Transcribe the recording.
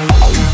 love.